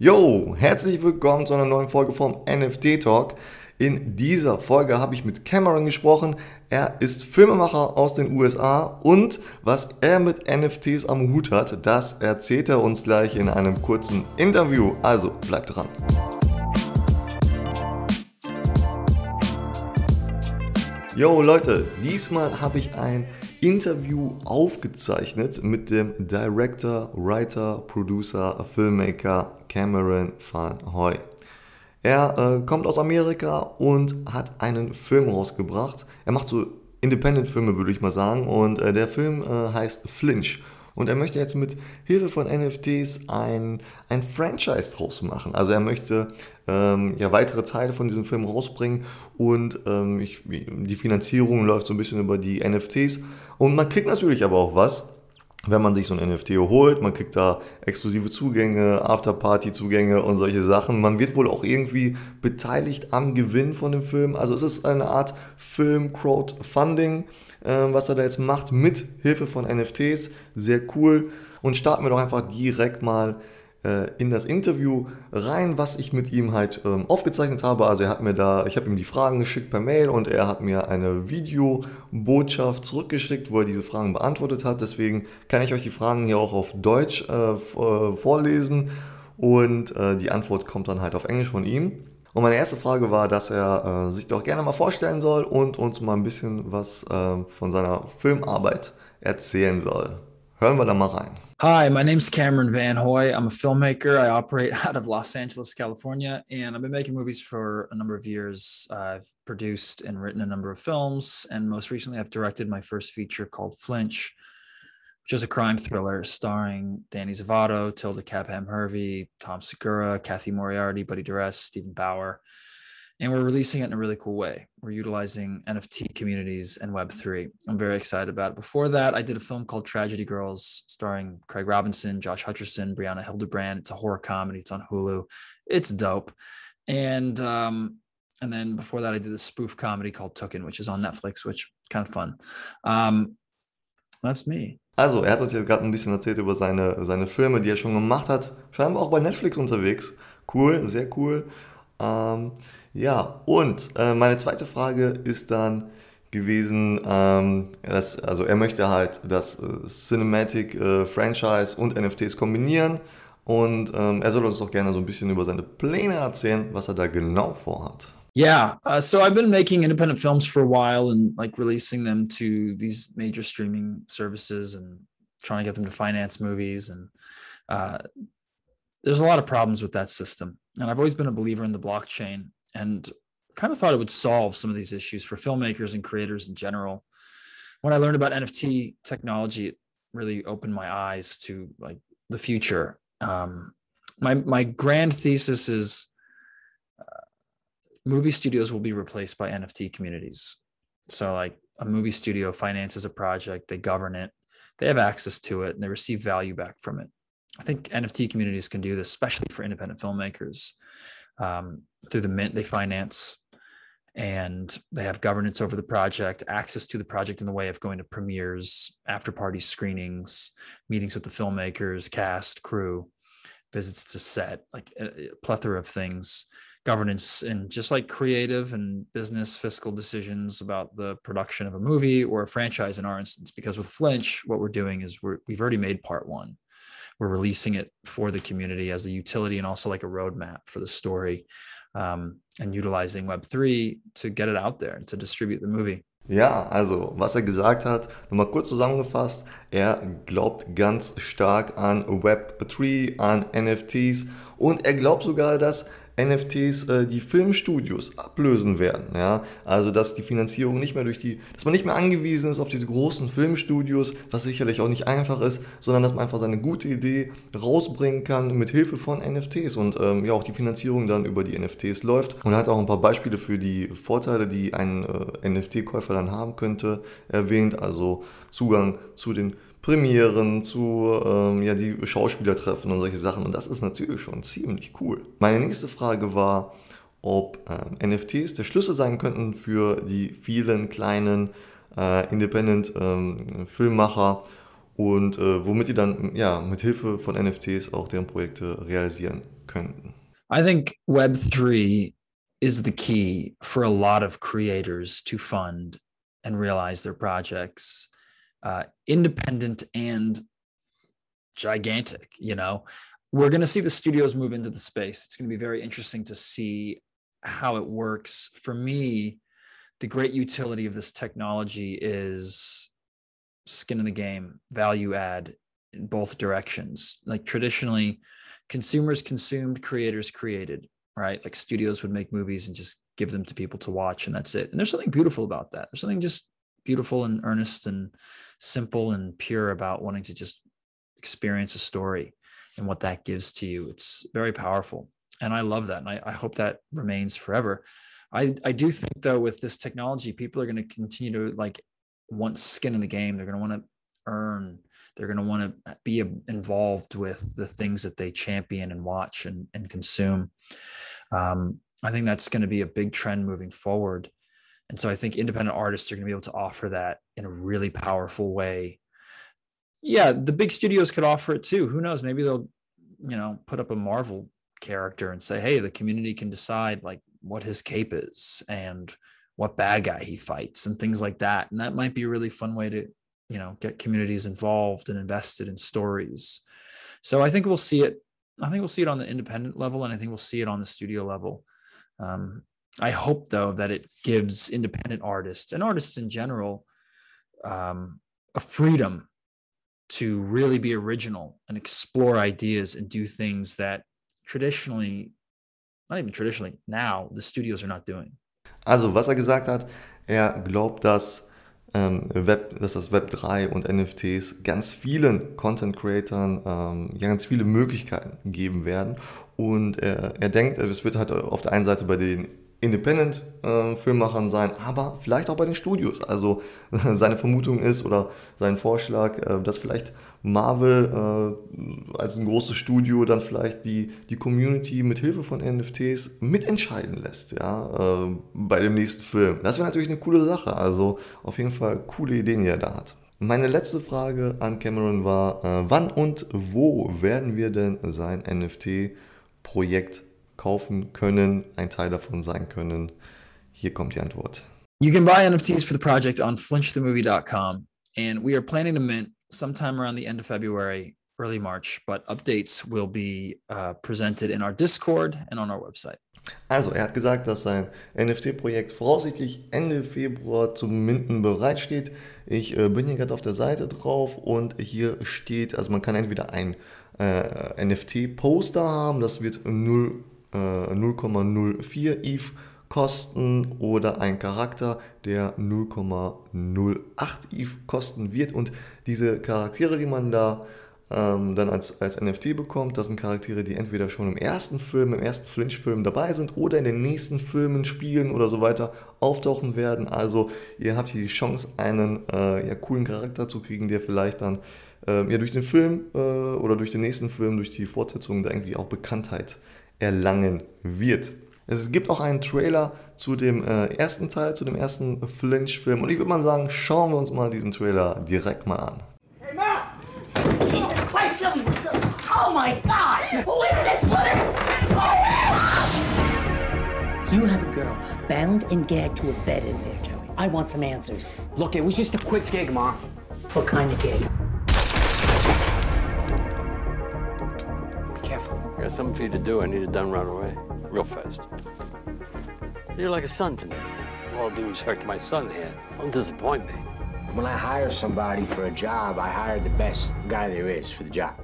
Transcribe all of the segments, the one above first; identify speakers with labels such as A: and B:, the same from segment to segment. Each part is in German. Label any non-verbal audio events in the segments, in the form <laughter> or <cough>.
A: Yo, herzlich willkommen zu einer neuen Folge vom NFT Talk. In dieser Folge habe ich mit Cameron gesprochen. Er ist Filmemacher aus den USA und was er mit NFTs am Hut hat, das erzählt er uns gleich in einem kurzen Interview. Also bleibt dran. Yo Leute, diesmal habe ich ein Interview aufgezeichnet mit dem Director, Writer, Producer, Filmmaker Cameron Van Hoy. Er äh, kommt aus Amerika und hat einen Film rausgebracht. Er macht so Independent-Filme, würde ich mal sagen. Und äh, der Film äh, heißt Flinch. Und er möchte jetzt mit Hilfe von NFTs ein, ein Franchise draus machen. Also er möchte ähm, ja, weitere Teile von diesem Film rausbringen und ähm, ich, die Finanzierung läuft so ein bisschen über die NFTs. Und man kriegt natürlich aber auch was wenn man sich so ein NFT holt, man kriegt da exklusive Zugänge, Afterparty-Zugänge und solche Sachen. Man wird wohl auch irgendwie beteiligt am Gewinn von dem Film. Also es ist eine Art Film-Crowdfunding, äh, was er da jetzt macht mit Hilfe von NFTs. Sehr cool. Und starten wir doch einfach direkt mal in das Interview rein, was ich mit ihm halt ähm, aufgezeichnet habe. Also er hat mir da, ich habe ihm die Fragen geschickt per Mail und er hat mir eine Videobotschaft zurückgeschickt, wo er diese Fragen beantwortet hat. Deswegen kann ich euch die Fragen hier auch auf Deutsch äh, äh vorlesen und äh, die Antwort kommt dann halt auf Englisch von ihm. Und meine erste Frage war, dass er äh, sich doch gerne mal vorstellen soll und uns mal ein bisschen was äh, von seiner Filmarbeit erzählen soll. Hören wir da mal rein.
B: Hi, my name's Cameron Van Hoy. I'm a filmmaker. I operate <laughs> out of Los Angeles, California, and I've been making movies for a number of years. I've produced and written a number of films, and most recently, I've directed my first feature called Flinch, which is a crime thriller starring Danny Zavato, Tilda Cabham Hervey, Tom Segura, Kathy Moriarty, Buddy Duress, Stephen Bauer and we're releasing it in a really cool way. We're utilizing NFT communities and Web3. I'm very excited about it. Before that, I did a film called Tragedy Girls, starring Craig Robinson, Josh Hutcherson, Brianna Hildebrand. It's a horror comedy. It's on Hulu. It's dope. And um, and then before that, I did a spoof comedy called Tooken, which is on Netflix, which kind of fun. Um, that's me.
A: Also, er hat uns jetzt gerade ein bisschen erzählt über seine, seine Filme, die er schon gemacht hat. Scheinbar auch bei Netflix unterwegs. Cool, sehr cool. Ähm, ja, und äh, meine zweite Frage ist dann gewesen, ähm, dass, also er möchte halt das äh, Cinematic äh, Franchise und NFTs kombinieren und ähm, er soll uns doch gerne so ein bisschen über seine Pläne erzählen, was er da genau vorhat.
B: Yeah, uh, so I've been making independent films for a while and like releasing them to these major streaming services and trying to get them to finance movies and uh, there's a lot of problems with that system. And I've always been a believer in the blockchain and kind of thought it would solve some of these issues for filmmakers and creators in general. When I learned about NFT technology, it really opened my eyes to like the future. Um, my my grand thesis is uh, movie studios will be replaced by NFT communities. So like a movie studio finances a project, they govern it, they have access to it, and they receive value back from it. I think NFT communities can do this, especially for independent filmmakers. Um, through the Mint, they finance and they have governance over the project, access to the project in the way of going to premieres, after party screenings, meetings with the filmmakers, cast, crew, visits to set, like a, plethora of things, governance, and just like creative and business fiscal decisions about the production of a movie or a franchise in our instance. Because with Flinch, what we're doing is we're, we've already made part one we're releasing it for the community as a utility and also like a roadmap for the story um, and utilizing Web3 to get it out there and to distribute the movie.
A: Ja, also was er gesagt hat, nochmal kurz zusammengefasst, er glaubt ganz stark an Web3, an NFTs und er glaubt sogar, dass NFTs äh, die Filmstudios ablösen werden. Ja? Also dass die Finanzierung nicht mehr durch die, dass man nicht mehr angewiesen ist auf diese großen Filmstudios, was sicherlich auch nicht einfach ist, sondern dass man einfach seine gute Idee rausbringen kann mit Hilfe von NFTs und ähm, ja auch die Finanzierung dann über die NFTs läuft. Und er hat auch ein paar Beispiele für die Vorteile, die ein äh, NFT-Käufer dann haben könnte, erwähnt. Also Zugang zu den Premieren, zu ähm, ja, die Schauspieler treffen und solche Sachen. Und das ist natürlich schon ziemlich cool. Meine nächste Frage war, ob ähm, NFTs der Schlüssel sein könnten für die vielen kleinen äh, Independent-Filmmacher ähm, und äh, womit die dann ja, mit Hilfe von NFTs auch deren Projekte realisieren könnten?
B: I think Web3 is the key for a lot of creators to fund and realize their projects, uh, independent and gigantic. You know, we're going to see the studios move into the space. It's going to be very interesting to see how it works. For me, the great utility of this technology is skin in the game, value add in both directions. Like traditionally, consumers consumed, creators created, right? Like studios would make movies and just give them to people to watch, and that's it. And there's something beautiful about that. There's something just beautiful and earnest and simple and pure about wanting to just experience a story and what that gives to you. It's very powerful. And I love that. And I, I hope that remains forever. I, I do think though with this technology, people are going to continue to like want skin in the game. They're going to want to earn. They're going to want to be involved with the things that they champion and watch and, and consume. Um, I think that's going to be a big trend moving forward. And so I think independent artists are going to be able to offer that in a really powerful way. Yeah, the big studios could offer it too. Who knows? Maybe they'll, you know, put up a Marvel character and say, hey, the community can decide like what his cape is and what bad guy he fights and things like that. And that might be a really fun way to, you know, get communities involved and invested in stories. So I think we'll see it. I think we'll see it on the independent level, and I think we'll see it on the studio level. Um, I hope though that it gives independent artists and artists in general um, a freedom to really be original and explore ideas and do things that traditionally, not even traditionally, now the studios are not doing.
A: Also, was er gesagt hat, er glaubt, dass, ähm, Web, dass das Web 3 und NFTs ganz vielen Content Creatern ähm, ganz viele Möglichkeiten geben werden. Und er, er denkt, es wird halt auf der einen Seite bei den Independent-Filmmachern äh, sein, aber vielleicht auch bei den Studios. Also <laughs> seine Vermutung ist oder sein Vorschlag, äh, dass vielleicht Marvel äh, als ein großes Studio dann vielleicht die, die Community mit Hilfe von NFTs mitentscheiden lässt, ja, bei dem nächsten Film. Das wäre natürlich eine coole Sache. Also auf jeden Fall coole Ideen, die er da hat. Meine letzte Frage an Cameron war, wann und wo werden wir denn sein NFT-Projekt kaufen können, ein Teil davon sein können? Hier kommt die Antwort.
B: You can buy NFTs for the project on flinchthemovie.com and we are planning to mint sometime around the end of February, early March, but updates will be uh, presented in our Discord and on our website.
A: Also, er hat gesagt, dass sein NFT-Projekt voraussichtlich Ende Februar zum Minden bereitsteht. Ich äh, bin hier gerade auf der Seite drauf und hier steht, also man kann entweder ein äh, NFT-Poster haben, das wird 0,04 äh, ETH kosten oder ein Charakter, der 0,08 ETH kosten wird. Und diese Charaktere, die man da ähm, dann als, als NFT bekommt, das sind Charaktere, die entweder schon im ersten Film, im ersten Flinch-Film dabei sind oder in den nächsten Filmen, Spielen oder so weiter auftauchen werden. Also ihr habt hier die Chance, einen äh, ja, coolen Charakter zu kriegen, der vielleicht dann äh, ja, durch den Film äh, oder durch den nächsten Film, durch die Fortsetzung da irgendwie auch Bekanntheit erlangen wird. Es gibt auch einen Trailer zu dem äh, ersten Teil, zu dem ersten Flinch-Film. Und ich würde mal sagen, schauen wir uns mal diesen Trailer direkt mal an. Hey, Ma! Jesus Christ, Oh my God! Who is this woman?
C: You have a girl bound and gagged to a bed in there, Joey. I want some answers.
D: Look, it was just a quick gig, Ma.
C: What kind of gig?
E: Got something for you to do. I need it done right away real fast. You're like a son to me. All due respect to my son here, don't disappoint me.
D: When I hire somebody for a job, I hire the best guy there is for the job.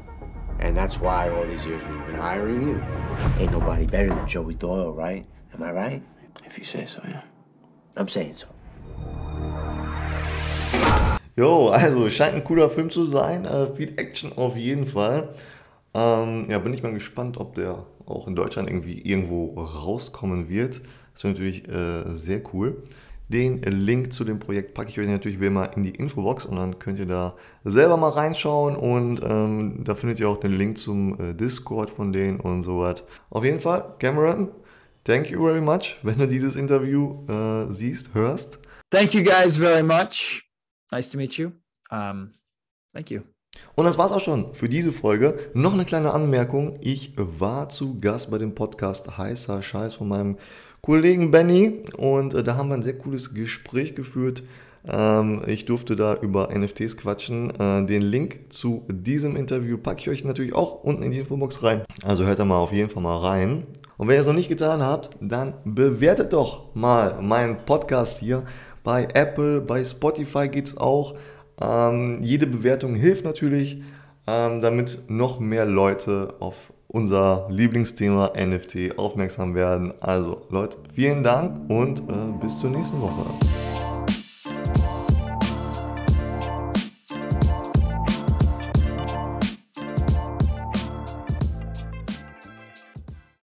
D: And that's why all these years we've been hiring you. Ain't nobody better than Joey Doyle, right? Am I right?
E: If you say so, yeah.
D: I'm saying so.
A: Jo, also scheint ein cooler Film zu sein. Äh, viel Action auf jeden Fall. Ähm, ja, bin ich mal gespannt, ob der auch in Deutschland irgendwie irgendwo rauskommen wird. Das wäre natürlich äh, sehr cool. Den Link zu dem Projekt packe ich euch natürlich wie immer in die Infobox und dann könnt ihr da selber mal reinschauen und ähm, da findet ihr auch den Link zum äh, Discord von denen und so was. Auf jeden Fall, Cameron, thank you very much, <laughs> wenn du dieses Interview äh, siehst, hörst.
B: Thank you guys very much. Nice to meet you. Um, thank you.
A: Und das war's auch schon für diese Folge. Noch eine kleine Anmerkung. Ich war zu Gast bei dem Podcast Heißer Scheiß von meinem Kollegen Benny und äh, da haben wir ein sehr cooles Gespräch geführt. Ähm, ich durfte da über NFTs quatschen. Äh, den Link zu diesem Interview packe ich euch natürlich auch unten in die Infobox rein. Also hört da mal auf jeden Fall mal rein. Und wenn ihr es noch nicht getan habt, dann bewertet doch mal meinen Podcast hier. Bei Apple, bei Spotify geht es auch. Ähm, jede Bewertung hilft natürlich, ähm, damit noch mehr Leute auf unser Lieblingsthema NFT aufmerksam werden. Also Leute, vielen Dank und äh, bis zur nächsten Woche.